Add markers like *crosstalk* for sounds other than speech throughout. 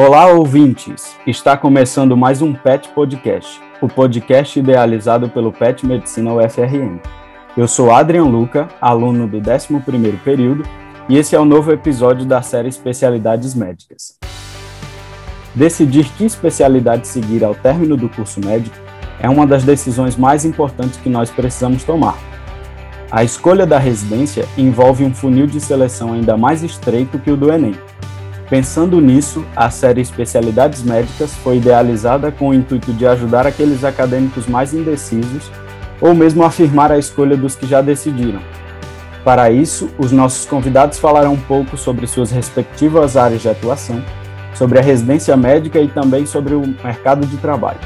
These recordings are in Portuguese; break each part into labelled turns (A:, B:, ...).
A: Olá, ouvintes! Está começando mais um PET Podcast, o podcast idealizado pelo PET Medicina UFRN. Eu sou Adrian Luca, aluno do 11º período, e esse é o novo episódio da série Especialidades Médicas. Decidir que especialidade seguir ao término do curso médico é uma das decisões mais importantes que nós precisamos tomar. A escolha da residência envolve um funil de seleção ainda mais estreito que o do Enem. Pensando nisso, a série Especialidades Médicas foi idealizada com o intuito de ajudar aqueles acadêmicos mais indecisos ou mesmo afirmar a escolha dos que já decidiram. Para isso, os nossos convidados falarão um pouco sobre suas respectivas áreas de atuação, sobre a residência médica e também sobre o mercado de trabalho.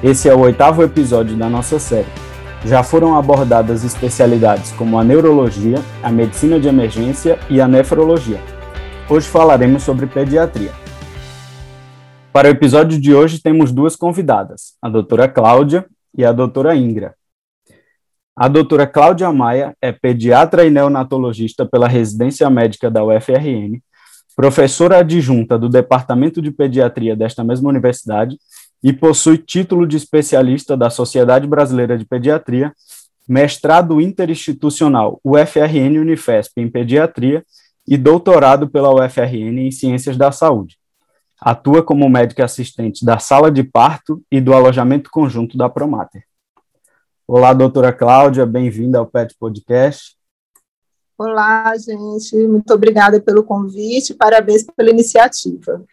A: Esse é o oitavo episódio da nossa série. Já foram abordadas especialidades como a neurologia, a medicina de emergência e a nefrologia. Hoje falaremos sobre pediatria. Para o episódio de hoje temos duas convidadas, a doutora Cláudia e a doutora Ingra. A doutora Cláudia Maia é pediatra e neonatologista pela residência médica da UFRN, professora adjunta do Departamento de Pediatria desta mesma universidade e possui título de especialista da Sociedade Brasileira de Pediatria, mestrado interinstitucional UFRN Unifesp em Pediatria e doutorado pela UFRN em Ciências da Saúde. Atua como médica assistente da sala de parto e do alojamento conjunto da Promater. Olá, doutora Cláudia, bem-vinda ao PET Podcast.
B: Olá, gente, muito obrigada pelo convite, parabéns pela iniciativa.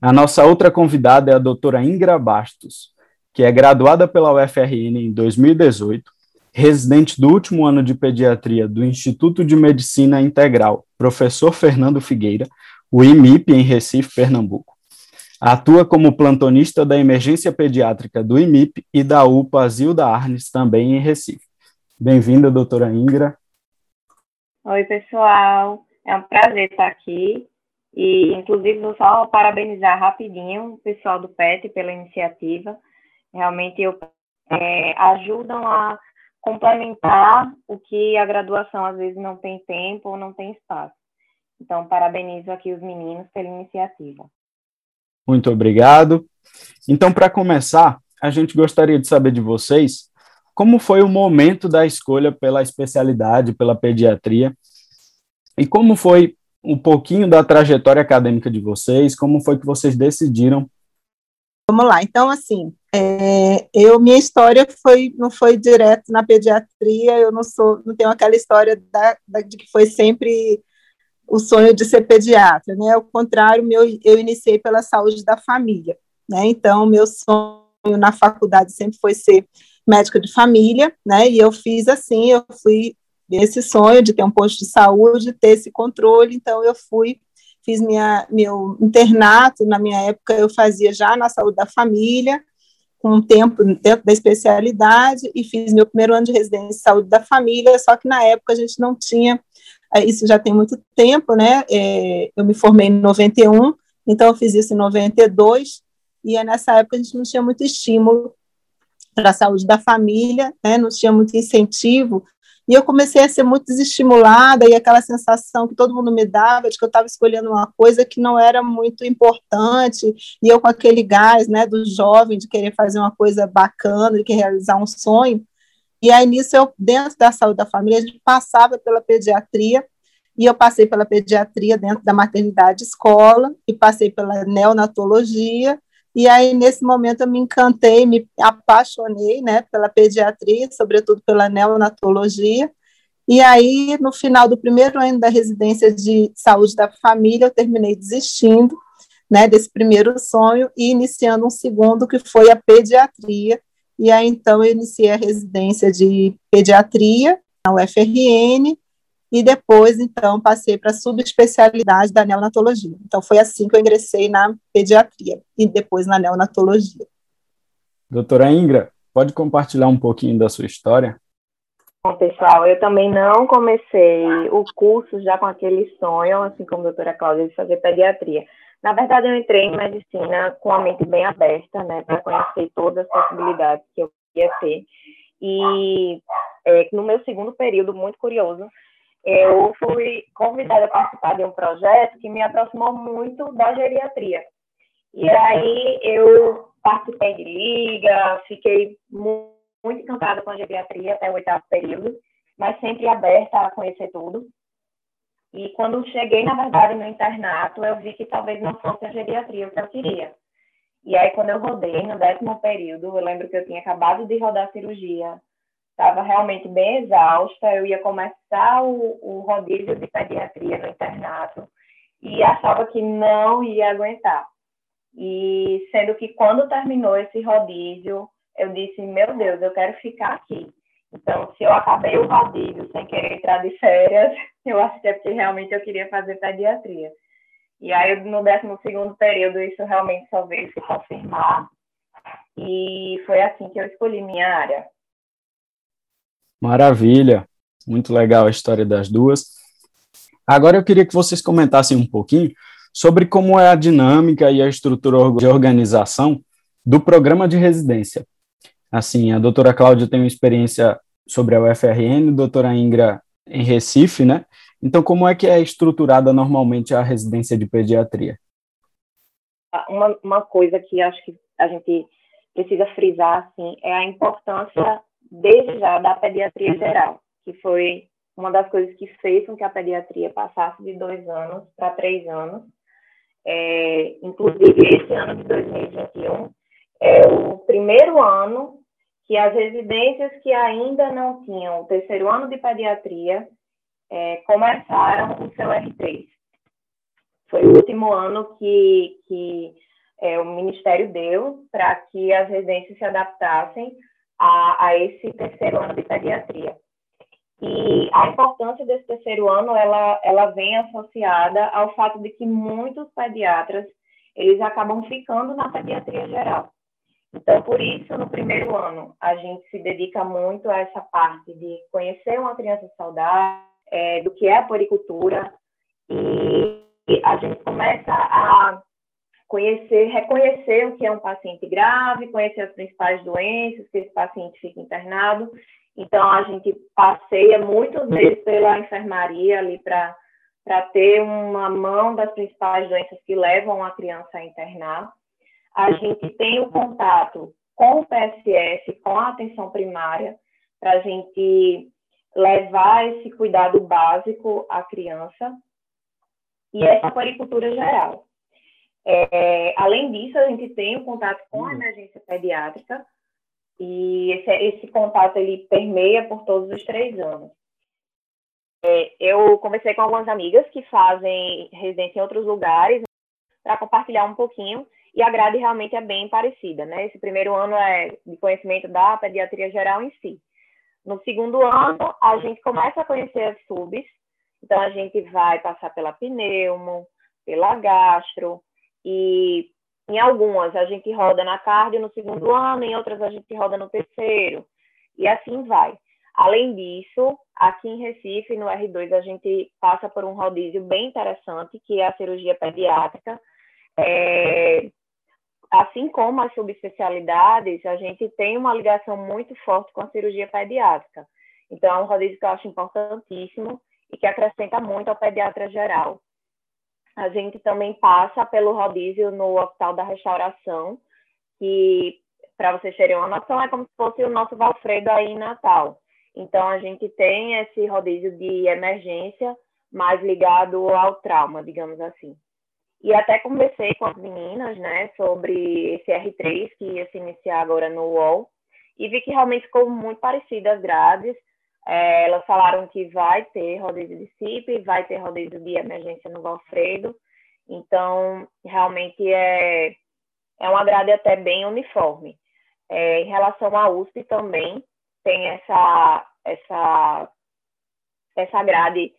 A: A nossa outra convidada é a doutora Ingra Bastos, que é graduada pela UFRN em 2018, residente do último ano de pediatria do Instituto de Medicina Integral, professor Fernando Figueira, o IMIP, em Recife, Pernambuco. Atua como plantonista da emergência pediátrica do IMIP e da UPA Zilda Arnes, também em Recife. Bem-vinda, doutora Ingra.
C: Oi, pessoal. É um prazer estar aqui. E, inclusive, vou só parabenizar rapidinho o pessoal do PET pela iniciativa. Realmente eu, é, ajudam a complementar o que a graduação às vezes não tem tempo ou não tem espaço. Então, parabenizo aqui os meninos pela iniciativa.
A: Muito obrigado. Então, para começar, a gente gostaria de saber de vocês como foi o momento da escolha pela especialidade, pela pediatria, e como foi um pouquinho da trajetória acadêmica de vocês, como foi que vocês decidiram?
B: Vamos lá, então assim, é, eu minha história foi não foi direto na pediatria, eu não sou, não tenho aquela história da, da, de que foi sempre o sonho de ser pediatra, né? Ao contrário, meu, eu iniciei pela saúde da família, né? Então, meu sonho na faculdade sempre foi ser médica de família, né? E eu fiz assim, eu fui esse sonho de ter um posto de saúde, ter esse controle, então eu fui fiz minha meu internato, na minha época eu fazia já na saúde da família, com um tempo dentro da especialidade e fiz meu primeiro ano de residência em saúde da família, só que na época a gente não tinha isso já tem muito tempo, né? É, eu me formei em 91, então eu fiz isso em 92, e nessa época a gente não tinha muito estímulo para a saúde da família, né? Não tinha muito incentivo, e eu comecei a ser muito desestimulada, e aquela sensação que todo mundo me dava de que eu estava escolhendo uma coisa que não era muito importante, e eu com aquele gás, né, do jovem, de querer fazer uma coisa bacana, de querer realizar um sonho, e aí, nisso, eu, dentro da saúde da família, a gente passava pela pediatria, e eu passei pela pediatria dentro da maternidade escola, e passei pela neonatologia, e aí, nesse momento, eu me encantei, me apaixonei, né, pela pediatria, sobretudo pela neonatologia, e aí, no final do primeiro ano da residência de saúde da família, eu terminei desistindo, né, desse primeiro sonho e iniciando um segundo, que foi a pediatria, e aí, então, eu iniciei a residência de pediatria na UFRN, e depois, então, passei para a subespecialidade da neonatologia. Então, foi assim que eu ingressei na pediatria e depois na neonatologia.
A: Doutora Ingra, pode compartilhar um pouquinho da sua história?
C: Bom, pessoal, eu também não comecei o curso já com aquele sonho, assim como a doutora Cláudia, de fazer pediatria. Na verdade, eu entrei em medicina com a mente bem aberta, né, para conhecer todas as possibilidades que eu ia ter. E é, no meu segundo período, muito curioso, eu fui convidada a participar de um projeto que me aproximou muito da geriatria. E aí eu participei de liga, fiquei muito, muito encantada com a geriatria até o oitavo período, mas sempre aberta a conhecer tudo. E quando cheguei, na verdade, no internato, eu vi que talvez não fosse a geriatria o que eu queria. E aí, quando eu rodei no décimo período, eu lembro que eu tinha acabado de rodar cirurgia, estava realmente bem exausta, eu ia começar o, o rodízio de pediatria no internato e achava que não ia aguentar. E sendo que quando terminou esse rodízio, eu disse, meu Deus, eu quero ficar aqui. Então, se eu acabei o rodízio sem querer entrar de férias, *laughs* eu acho que é porque realmente eu queria fazer pediatria. E aí, no 12 período, isso realmente só veio se confirmar. E foi assim que eu escolhi minha área.
A: Maravilha, muito legal a história das duas. Agora eu queria que vocês comentassem um pouquinho sobre como é a dinâmica e a estrutura de organização do programa de residência. Assim, a doutora Cláudia tem uma experiência sobre a UFRN, a doutora Ingra em Recife, né? Então, como é que é estruturada normalmente a residência de pediatria?
C: Uma, uma coisa que acho que a gente precisa frisar, assim, é a importância desde já da pediatria geral, que foi uma das coisas que fez com que a pediatria passasse de dois anos para três anos. É, inclusive, esse ano de 2021 é o primeiro ano que as residências que ainda não tinham o terceiro ano de pediatria é, começaram o seu R3. Foi o último ano que, que é, o Ministério deu para que as residências se adaptassem a, a esse terceiro ano de pediatria. E a importância desse terceiro ano, ela, ela vem associada ao fato de que muitos pediatras, eles acabam ficando na pediatria geral. Então, por isso, no primeiro ano, a gente se dedica muito a essa parte de conhecer uma criança saudável, é, do que é a poricultura, e a gente começa a conhecer, reconhecer o que é um paciente grave, conhecer as principais doenças que esse paciente fica internado. Então, a gente passeia muitas vezes pela enfermaria ali para para ter uma mão das principais doenças que levam a criança a internar. A gente tem o contato com o PSS, com a atenção primária, para a gente levar esse cuidado básico à criança e essa poricultura geral. É, além disso, a gente tem o um contato com a hum. emergência pediátrica e esse, esse contato ele permeia por todos os três anos. É, eu conversei com algumas amigas que fazem residência em outros lugares para compartilhar um pouquinho e a grade realmente é bem parecida, né? Esse primeiro ano é de conhecimento da pediatria geral em si. No segundo ano, a gente começa a conhecer as subs, então a gente vai passar pela pneumo, pela gastro, e em algumas a gente roda na cardio no segundo ano, em outras a gente roda no terceiro, e assim vai. Além disso, aqui em Recife, no R2, a gente passa por um rodízio bem interessante, que é a cirurgia pediátrica. É, assim como as subespecialidades, a gente tem uma ligação muito forte com a cirurgia pediátrica. Então, é um rodízio que eu acho importantíssimo e que acrescenta muito ao pediatra geral. A gente também passa pelo rodízio no Hospital da Restauração, que, para vocês terem uma noção, é como se fosse o nosso Valfredo aí em Natal. Então, a gente tem esse rodízio de emergência mais ligado ao trauma, digamos assim. E até conversei com as meninas, né, sobre esse R3 que ia se iniciar agora no UOL, e vi que realmente ficou muito parecido as grades. É, elas falaram que vai ter rodízio de CIP, vai ter rodízio de emergência no Valfredo. Então, realmente é, é uma grade até bem uniforme. É, em relação à USP também, tem essa, essa, essa grade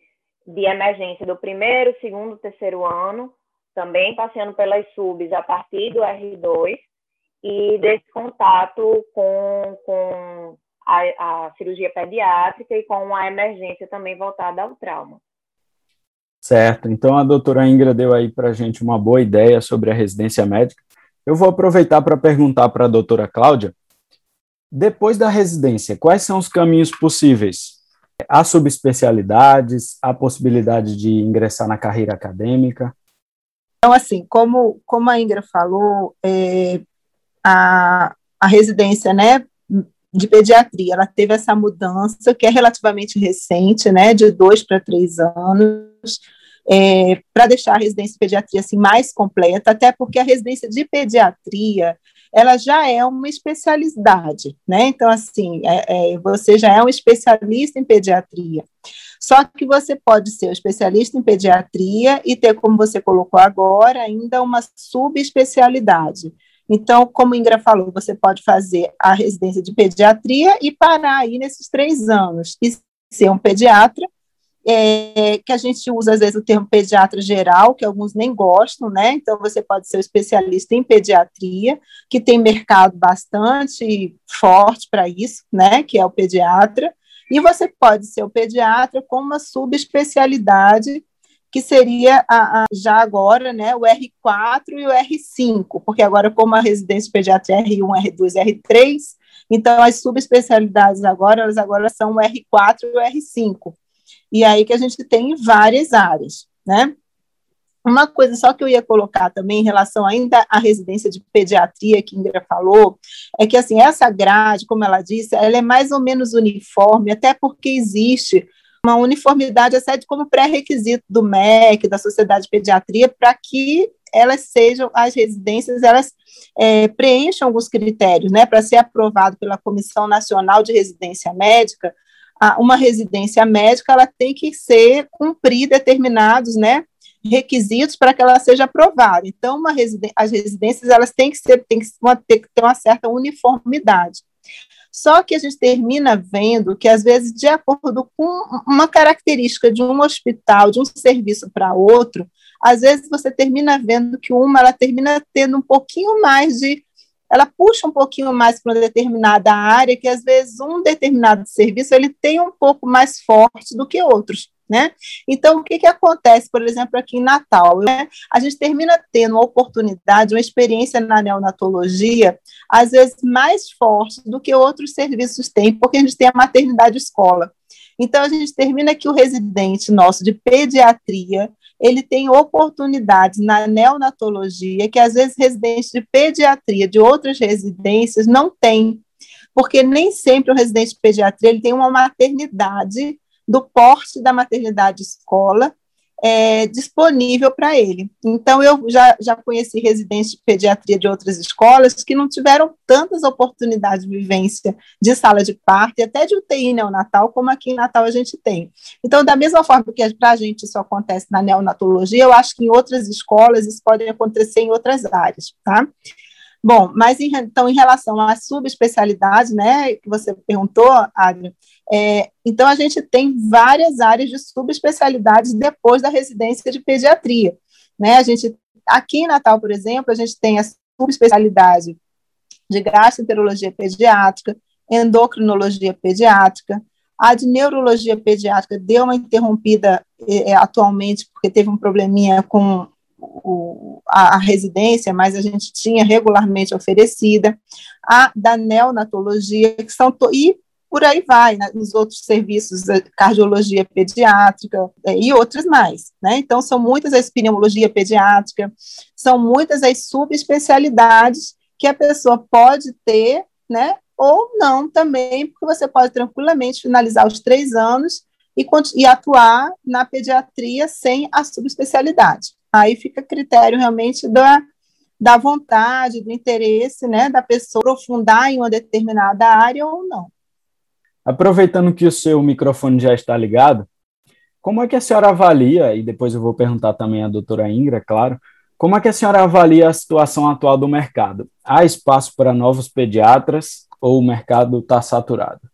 C: de emergência do primeiro, segundo, terceiro ano, também passeando pelas subs a partir do R2 e desse contato com, com a, a cirurgia pediátrica e com a emergência também voltada ao trauma.
A: Certo, então a doutora Ingra deu aí para a gente uma boa ideia sobre a residência médica. Eu vou aproveitar para perguntar para a doutora Cláudia, depois da residência, quais são os caminhos possíveis? Há subespecialidades, há possibilidade de ingressar na carreira acadêmica?
B: Então, assim, como, como a Ingra falou, é, a, a residência, né, de pediatria, ela teve essa mudança que é relativamente recente, né, de dois para três anos, é, para deixar a residência de pediatria assim mais completa, até porque a residência de pediatria ela já é uma especialidade, né? Então, assim, é, é, você já é um especialista em pediatria. Só que você pode ser um especialista em pediatria e ter, como você colocou agora, ainda uma subespecialidade. Então, como a Ingra falou, você pode fazer a residência de pediatria e parar aí nesses três anos e ser um pediatra, é, que a gente usa às vezes o termo pediatra geral, que alguns nem gostam, né? Então, você pode ser um especialista em pediatria, que tem mercado bastante forte para isso, né? Que é o pediatra. E você pode ser o pediatra com uma subespecialidade que seria a, a, já agora né, o R4 e o R5, porque agora, como a residência de pediatria é R1, R2 R3, então as subespecialidades agora, elas agora são o R4 e o R5. E aí que a gente tem várias áreas, né? Uma coisa só que eu ia colocar também em relação ainda à residência de pediatria que Indra falou, é que assim, essa grade, como ela disse, ela é mais ou menos uniforme, até porque existe uma uniformidade até como pré-requisito do MEC, da Sociedade de Pediatria, para que elas sejam, as residências, elas é, preencham alguns critérios, né, para ser aprovado pela Comissão Nacional de Residência Médica, uma residência médica, ela tem que ser, cumprir determinados, né, requisitos para que ela seja aprovada. Então, uma as residências, elas têm que, ser, têm que ter uma certa uniformidade. Só que a gente termina vendo que, às vezes, de acordo com uma característica de um hospital, de um serviço para outro, às vezes você termina vendo que uma ela termina tendo um pouquinho mais de ela puxa um pouquinho mais para uma determinada área, que às vezes um determinado serviço ele tem um pouco mais forte do que outros né? Então, o que, que acontece, por exemplo, aqui em Natal? Né? A gente termina tendo uma oportunidade, uma experiência na neonatologia, às vezes mais forte do que outros serviços têm, porque a gente tem a maternidade escola. Então, a gente termina que o residente nosso de pediatria, ele tem oportunidades na neonatologia que, às vezes, residentes de pediatria de outras residências não têm, porque nem sempre o residente de pediatria ele tem uma maternidade do porte da maternidade escola é, disponível para ele. Então, eu já, já conheci residentes de pediatria de outras escolas que não tiveram tantas oportunidades de vivência de sala de parto e até de UTI neonatal, como aqui em Natal a gente tem. Então, da mesma forma que para a gente isso acontece na neonatologia, eu acho que em outras escolas isso pode acontecer em outras áreas, tá? Bom, mas em, então, em relação à subespecialidade, né, que você perguntou, Adriano, é, então a gente tem várias áreas de subespecialidades depois da residência de pediatria, né, a gente, aqui em Natal, por exemplo, a gente tem a subespecialidade de gastroenterologia pediátrica, endocrinologia pediátrica, a de neurologia pediátrica deu uma interrompida é, atualmente, porque teve um probleminha com o, a, a, residência, mas a gente tinha regularmente oferecida, a da neonatologia, que são, e por aí vai, né, nos outros serviços, cardiologia pediátrica é, e outros mais, né, então são muitas as pneumologia pediátrica, são muitas as subespecialidades que a pessoa pode ter, né, ou não também, porque você pode tranquilamente finalizar os três anos e, e atuar na pediatria sem a subespecialidade. Aí fica a critério realmente da, da vontade, do interesse né, da pessoa aprofundar em uma determinada área ou não.
A: Aproveitando que o seu microfone já está ligado, como é que a senhora avalia, e depois eu vou perguntar também à doutora Ingra, claro, como é que a senhora avalia a situação atual do mercado? Há espaço para novos pediatras ou o mercado está saturado?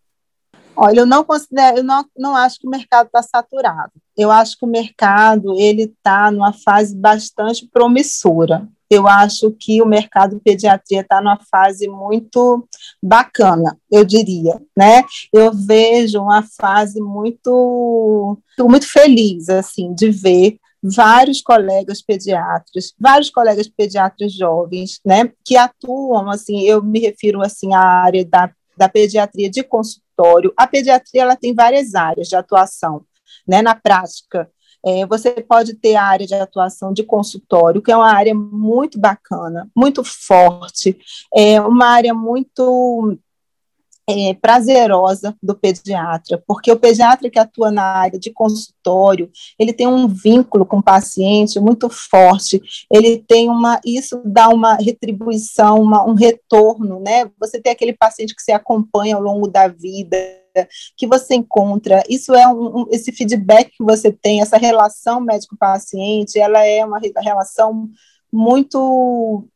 B: Olha, eu não considero, eu não, não acho que o mercado está saturado. Eu acho que o mercado ele está numa fase bastante promissora. Eu acho que o mercado de pediatria está numa fase muito bacana, eu diria, né? Eu vejo uma fase muito, muito feliz, assim, de ver vários colegas pediatras, vários colegas pediatras jovens, né, que atuam, assim, eu me refiro, assim, à área da, da pediatria de consultório, consultório. A pediatria ela tem várias áreas de atuação, né? Na prática, é, você pode ter a área de atuação de consultório, que é uma área muito bacana, muito forte, é uma área muito é, prazerosa do pediatra, porque o pediatra que atua na área de consultório, ele tem um vínculo com o paciente muito forte, ele tem uma, isso dá uma retribuição, uma, um retorno, né? Você tem aquele paciente que se acompanha ao longo da vida, que você encontra, isso é um, um esse feedback que você tem, essa relação médico-paciente, ela é uma relação muito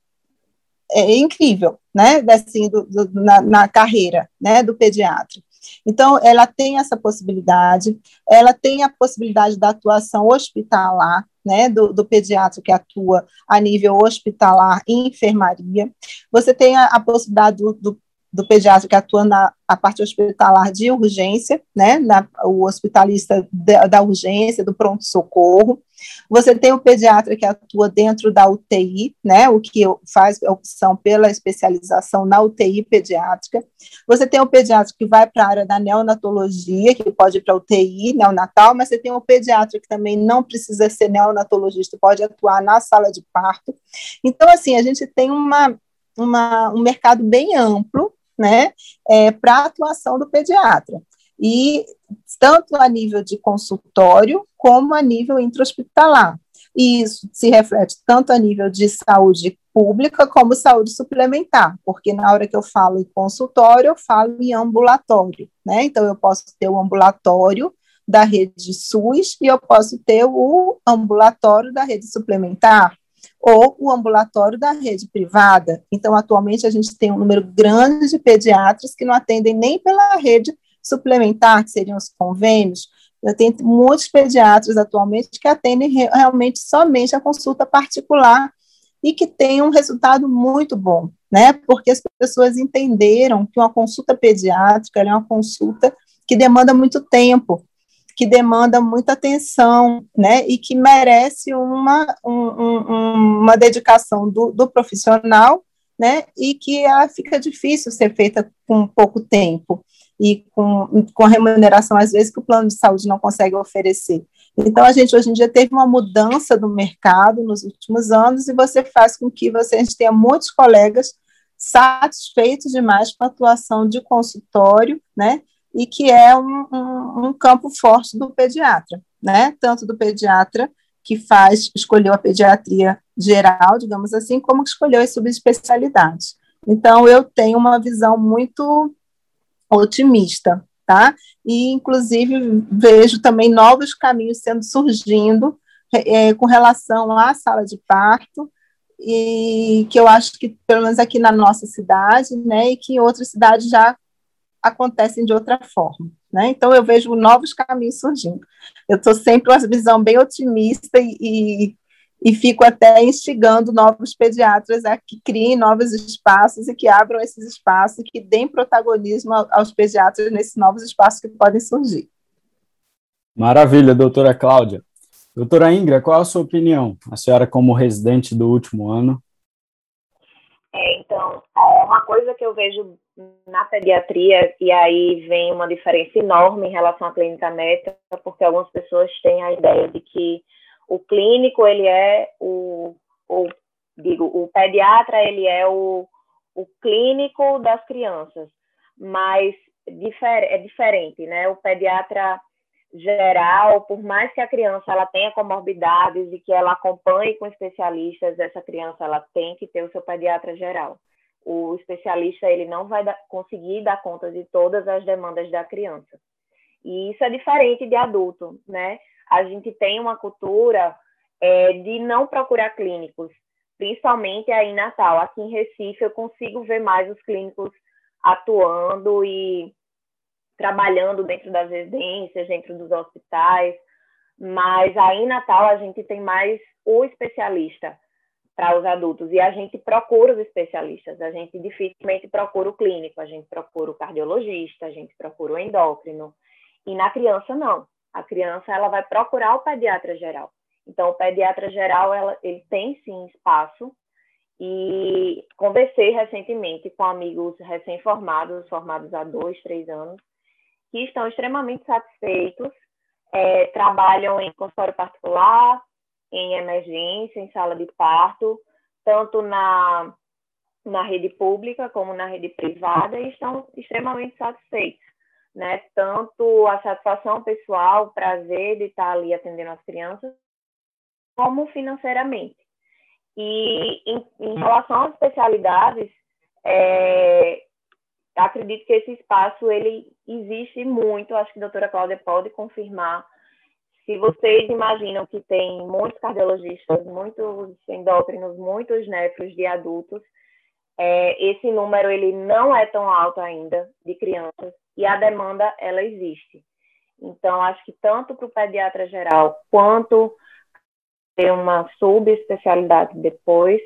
B: é, incrível, né, assim, do, do, na, na carreira, né, do pediatra. Então, ela tem essa possibilidade, ela tem a possibilidade da atuação hospitalar, né, do, do, pediatra que atua a nível hospitalar e enfermaria. Você tem a, a possibilidade do, do, do pediatra que atua na a parte hospitalar de urgência, né, na, o hospitalista da, da urgência, do pronto-socorro. Você tem o pediatra que atua dentro da UTI, né, o que faz opção pela especialização na UTI pediátrica. Você tem o pediatra que vai para a área da neonatologia, que pode ir para UTI neonatal, mas você tem o pediatra que também não precisa ser neonatologista, pode atuar na sala de parto. Então, assim, a gente tem uma, uma um mercado bem amplo né, é, para atuação do pediatra. E tanto a nível de consultório como a nível intra-hospitalar. E isso se reflete tanto a nível de saúde pública como saúde suplementar, porque na hora que eu falo em consultório, eu falo em ambulatório, né? Então, eu posso ter o ambulatório da rede SUS e eu posso ter o ambulatório da rede suplementar, ou o ambulatório da rede privada. Então, atualmente, a gente tem um número grande de pediatras que não atendem nem pela rede suplementar, que seriam os convênios. Eu tenho muitos pediatras atualmente que atendem realmente somente a consulta particular e que tem um resultado muito bom, né? Porque as pessoas entenderam que uma consulta pediátrica é uma consulta que demanda muito tempo, que demanda muita atenção, né, e que merece uma, um, um, uma dedicação do, do profissional, né, e que ela fica difícil ser feita com pouco tempo e com, com remuneração, às vezes, que o plano de saúde não consegue oferecer. Então, a gente hoje em dia teve uma mudança do mercado nos últimos anos e você faz com que você, a gente tenha muitos colegas satisfeitos demais com a atuação de consultório, né, e que é um, um, um campo forte do pediatra, né? Tanto do pediatra que faz, escolheu a pediatria geral, digamos assim, como que escolheu as subespecialidades. Então, eu tenho uma visão muito otimista, tá? E, inclusive, vejo também novos caminhos sendo surgindo é, com relação à sala de parto, e que eu acho que, pelo menos aqui na nossa cidade, né, e que em outras cidades já acontecem de outra forma. Né? Então, eu vejo novos caminhos surgindo. Eu estou sempre com uma visão bem otimista e, e, e, fico até instigando novos pediatras a que criem novos espaços e que abram esses espaços e que deem protagonismo aos pediatras nesses novos espaços que podem surgir.
A: Maravilha, doutora Cláudia. Doutora Ingra, qual a sua opinião? A senhora, como residente do último ano,
C: é, então, é uma coisa que eu vejo na pediatria, e aí vem uma diferença enorme em relação à clínica médica, porque algumas pessoas têm a ideia de que o clínico, ele é o, o digo, o pediatra, ele é o, o clínico das crianças, mas difer é diferente, né? O pediatra geral, por mais que a criança ela tenha comorbidades e que ela acompanhe com especialistas, essa criança ela tem que ter o seu pediatra geral. O especialista ele não vai dar, conseguir dar conta de todas as demandas da criança. E isso é diferente de adulto, né? A gente tem uma cultura é, de não procurar clínicos, principalmente aí em Natal. Aqui em Recife eu consigo ver mais os clínicos atuando e trabalhando dentro das residências, dentro dos hospitais, mas aí em Natal a gente tem mais o especialista para os adultos. E a gente procura os especialistas, a gente dificilmente procura o clínico, a gente procura o cardiologista, a gente procura o endócrino. E na criança não. A criança ela vai procurar o pediatra geral. Então o pediatra geral ela, ele tem sim espaço e conversei recentemente com amigos recém-formados, formados há dois, três anos, que estão extremamente satisfeitos, é, trabalham em consultório particular, em emergência, em sala de parto, tanto na, na rede pública como na rede privada, e estão extremamente satisfeitos. Né? Tanto a satisfação pessoal, o prazer de estar ali atendendo as crianças, como financeiramente. E em, em relação às especialidades, é, acredito que esse espaço ele existe muito, acho que a doutora Cláudia pode confirmar. Se vocês imaginam que tem muitos cardiologistas, muitos endócrinos, muitos nefros de adultos, é, esse número ele não é tão alto ainda de crianças e a demanda ela existe. Então acho que tanto para o pediatra geral quanto ter uma subespecialidade depois,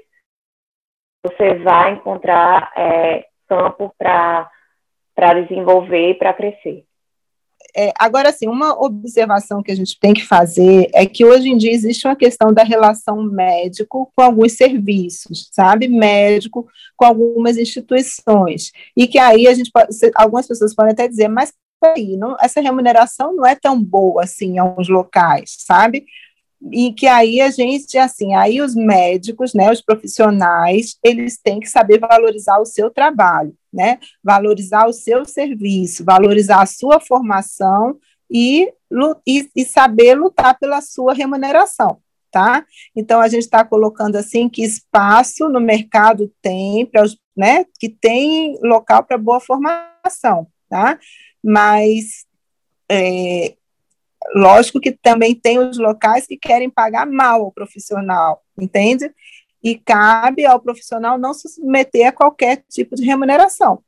C: você vai encontrar é, campo para desenvolver e para crescer.
B: É, agora, sim, uma observação que a gente tem que fazer é que hoje em dia existe uma questão da relação médico com alguns serviços, sabe? Médico com algumas instituições. E que aí a gente pode, algumas pessoas podem até dizer, mas aí, não, essa remuneração não é tão boa assim em alguns locais, sabe? E que aí a gente, assim, aí os médicos, né, os profissionais, eles têm que saber valorizar o seu trabalho, né, valorizar o seu serviço, valorizar a sua formação e, e, e saber lutar pela sua remuneração, tá? Então, a gente está colocando, assim, que espaço no mercado tem, pra, né, que tem local para boa formação, tá? Mas é, Lógico que também tem os locais que querem pagar mal ao profissional, entende? E cabe ao profissional não se submeter a qualquer tipo de remuneração.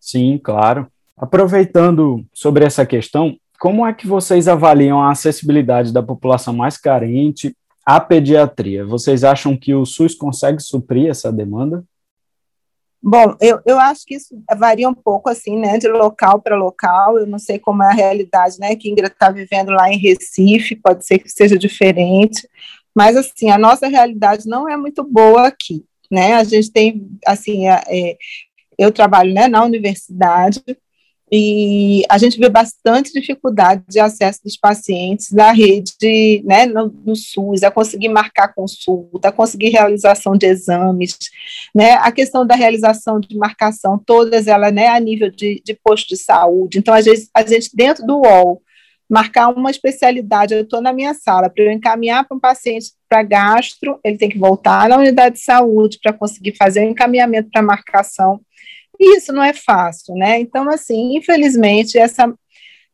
A: Sim, claro. Aproveitando sobre essa questão, como é que vocês avaliam a acessibilidade da população mais carente à pediatria? Vocês acham que o SUS consegue suprir essa demanda?
B: Bom, eu, eu acho que isso varia um pouco, assim, né, de local para local, eu não sei como é a realidade, né, que Ingrid está vivendo lá em Recife, pode ser que seja diferente, mas, assim, a nossa realidade não é muito boa aqui, né, a gente tem, assim, é, eu trabalho, né, na universidade, e a gente vê bastante dificuldade de acesso dos pacientes na rede, né, no, no, SUS, a conseguir marcar consulta, a conseguir realização de exames, né, a questão da realização de marcação, todas elas, né, a nível de, de posto de saúde. Então, às vezes, a gente dentro do UOL, marcar uma especialidade, eu estou na minha sala, para eu encaminhar para um paciente para gastro, ele tem que voltar na unidade de saúde para conseguir fazer o encaminhamento para marcação isso não é fácil, né? Então, assim, infelizmente, essa,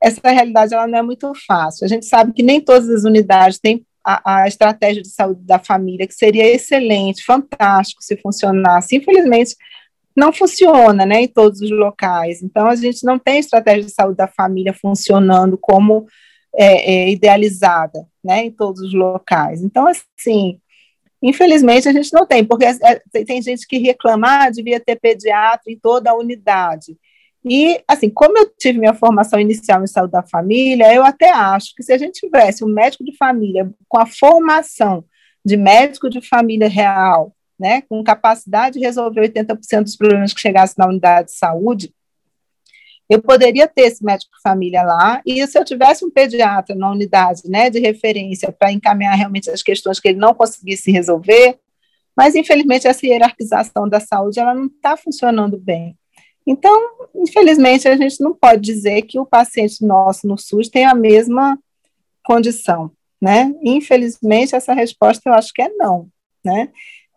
B: essa realidade ela não é muito fácil. A gente sabe que nem todas as unidades têm a, a estratégia de saúde da família, que seria excelente, fantástico se funcionasse. Infelizmente, não funciona, né, em todos os locais. Então, a gente não tem estratégia de saúde da família funcionando como é, é, idealizada, né, em todos os locais. Então, assim, Infelizmente, a gente não tem, porque é, tem gente que reclama, ah, devia ter pediatra em toda a unidade. E, assim, como eu tive minha formação inicial em saúde da família, eu até acho que se a gente tivesse um médico de família com a formação de médico de família real, né, com capacidade de resolver 80% dos problemas que chegassem na unidade de saúde, eu poderia ter esse médico família lá, e se eu tivesse um pediatra na unidade né, de referência para encaminhar realmente as questões que ele não conseguisse resolver, mas infelizmente essa hierarquização da saúde ela não está funcionando bem. Então, infelizmente, a gente não pode dizer que o paciente nosso no SUS tem a mesma condição, né? Infelizmente, essa resposta eu acho que é não, né?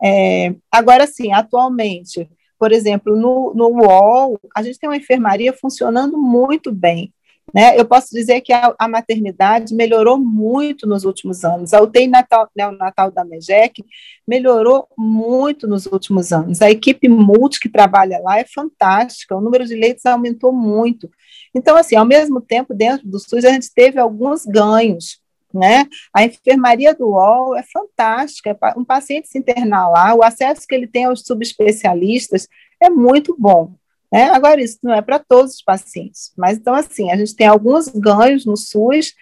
B: É, agora, sim, atualmente, por exemplo, no, no UOL, a gente tem uma enfermaria funcionando muito bem. Né? Eu posso dizer que a, a, maternidade melhorou muito nos últimos anos. A UTI natal, neonatal da MEGEC melhorou muito nos últimos anos. A equipe multi que trabalha lá é fantástica, o número de leitos aumentou muito. Então, assim, ao mesmo tempo, dentro do SUS, a gente teve alguns ganhos. Né? A enfermaria do UOL é fantástica, um paciente se internar lá, o acesso que ele tem aos subespecialistas é muito bom. Né? Agora, isso não é para todos os pacientes, mas então, assim, a gente tem alguns ganhos no SUS,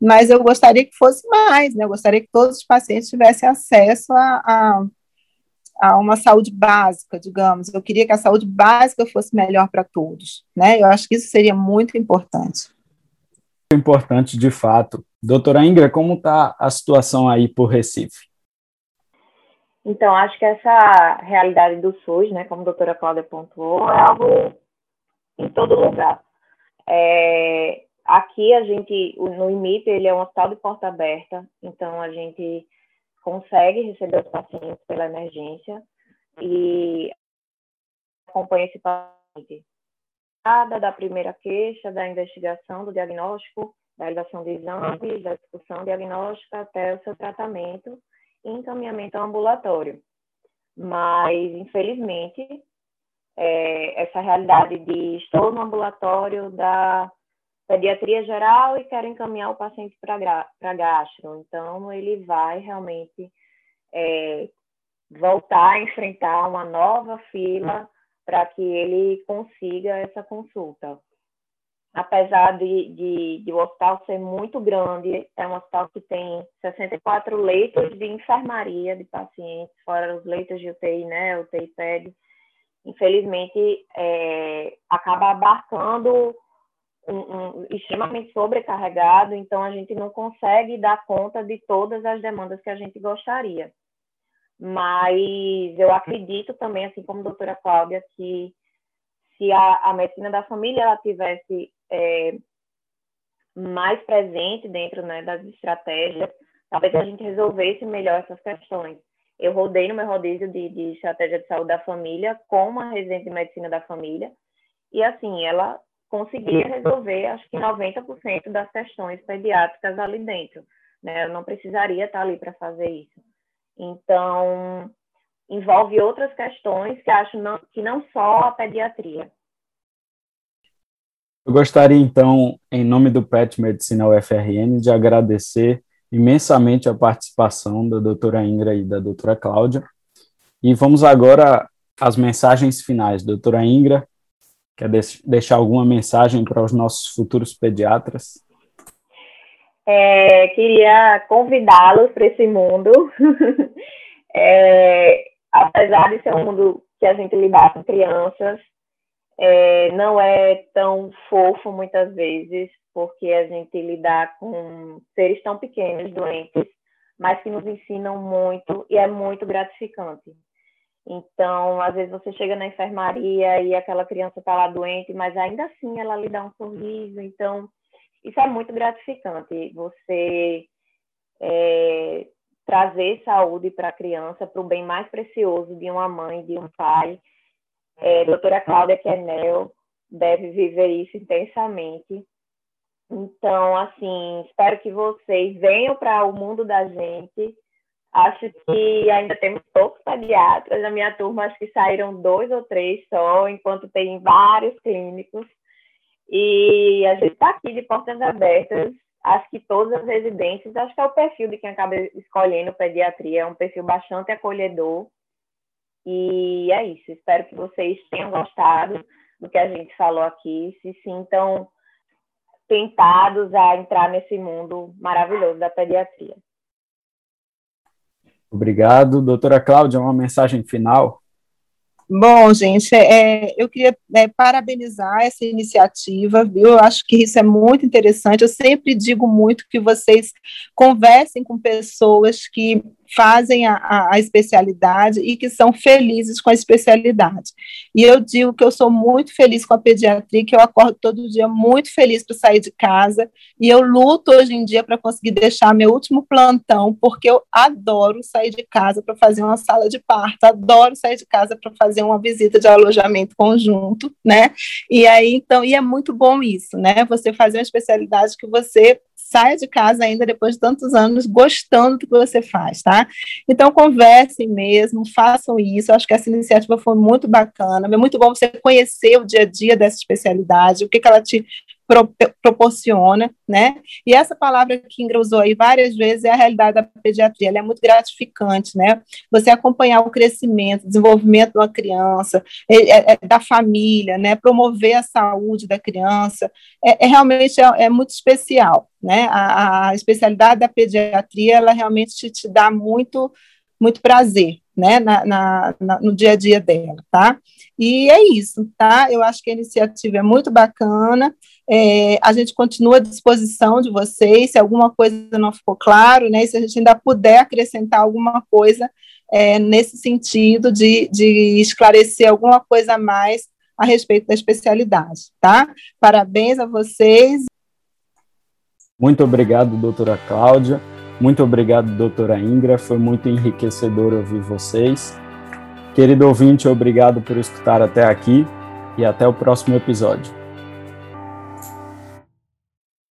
B: mas eu gostaria que fosse mais, né? Eu gostaria que todos os pacientes tivessem acesso a, a, a uma saúde básica, digamos. Eu queria que a saúde básica fosse melhor para todos, né? Eu acho que isso seria muito importante.
A: Importante, de fato. Doutora Ingra, como está a situação aí por Recife?
C: Então, acho que essa realidade do SUS, né, como a doutora Cláudia pontuou, é algo em todo lugar. É, aqui a gente, no IMIP, ele é um hospital de porta aberta, então a gente consegue receber os pacientes pela emergência e acompanha esse paciente da primeira queixa, da investigação, do diagnóstico, da realização de exames, da discussão diagnóstica até o seu tratamento e encaminhamento ao ambulatório. Mas, infelizmente, é, essa realidade de estou no ambulatório da pediatria geral e quero encaminhar o paciente para gastro. Então, ele vai realmente é, voltar a enfrentar uma nova fila para que ele consiga essa consulta. Apesar de, de, de, o hospital ser muito grande, é um hospital que tem 64 leitos de enfermaria de pacientes, fora os leitos de UTI, né, UTI PED. Infelizmente, é, acaba abarcando um, um, extremamente sobrecarregado, então a gente não consegue dar conta de todas as demandas que a gente gostaria. Mas eu acredito também, assim como a doutora Cláudia, que se a, a medicina da família ela tivesse é, mais presente dentro né, das estratégias, talvez a gente resolvesse melhor essas questões. Eu rodei no meu rodízio de, de estratégia de saúde da família com uma residente de medicina da família, e assim, ela conseguia resolver, acho que 90% das questões pediátricas ali dentro. Né? Eu não precisaria estar ali para fazer isso. Então, envolve outras questões que acho não, que não só a pediatria.
A: Eu gostaria, então, em nome do PET Medicina UFRN, de agradecer imensamente a participação da doutora Ingra e da doutora Cláudia. E vamos agora às mensagens finais. Doutora Ingra, Quer deixar alguma mensagem para os nossos futuros pediatras?
C: É, queria convidá-los para esse mundo. *laughs* é, apesar de ser um mundo que a gente lidar com crianças, é, não é tão fofo muitas vezes, porque a gente lidar com seres tão pequenos, doentes, mas que nos ensinam muito e é muito gratificante. Então, às vezes você chega na enfermaria e aquela criança está lá doente, mas ainda assim ela lhe dá um sorriso. Então, isso é muito gratificante. Você é, trazer saúde para a criança, para o bem mais precioso de uma mãe, de um pai. É, doutora Cláudia Kernel deve viver isso intensamente. Então, assim, espero que vocês venham para o mundo da gente Acho que ainda temos poucos pediatras. Na minha turma, acho que saíram dois ou três só, enquanto tem vários clínicos. E a gente está aqui de portas abertas. Acho que todas as residências, acho que é o perfil de quem acaba escolhendo pediatria, é um perfil bastante acolhedor. E é isso. Espero que vocês tenham gostado do que a gente falou aqui, se sintam tentados a entrar nesse mundo maravilhoso da pediatria.
A: Obrigado. Doutora Cláudia, uma mensagem final.
B: Bom, gente, é, eu queria é, parabenizar essa iniciativa, viu? Eu acho que isso é muito interessante. Eu sempre digo muito que vocês conversem com pessoas que fazem a, a, especialidade e que são felizes com a especialidade. E eu digo que eu sou muito feliz com a pediatria, que eu acordo todo dia muito feliz para sair de casa, e eu luto hoje em dia para conseguir deixar meu último plantão, porque eu adoro sair de casa para fazer uma sala de parto, adoro sair de casa para fazer uma visita de alojamento conjunto, né? E aí, então, e é muito bom isso, né? Você fazer uma especialidade que você saia de casa ainda depois de tantos anos gostando do que você faz, tá? Então conversem mesmo, façam isso. Acho que essa iniciativa foi muito bacana. É muito bom você conhecer o dia a dia dessa especialidade, o que, que ela te pro, proporciona, né? E essa palavra que Ingra usou aí várias vezes é a realidade da pediatria, ela é muito gratificante, né? Você acompanhar o crescimento, desenvolvimento de uma criança, é, é, é, da família, né? Promover a saúde da criança, é, é realmente é, é, muito especial, né? A, a, especialidade da pediatria, ela realmente te, te dá muito muito prazer, né, na, na, na, no dia a dia dela, tá? E é isso, tá? Eu acho que a iniciativa é muito bacana, é, a gente continua à disposição de vocês, se alguma coisa não ficou claro, né, se a gente ainda puder acrescentar alguma coisa é, nesse sentido de, de esclarecer alguma coisa a mais a respeito da especialidade, tá? Parabéns a vocês.
A: Muito obrigado, doutora Cláudia. Muito obrigado, doutora Ingra. Foi muito enriquecedor ouvir vocês. Querido ouvinte, obrigado por escutar até aqui e até o próximo episódio.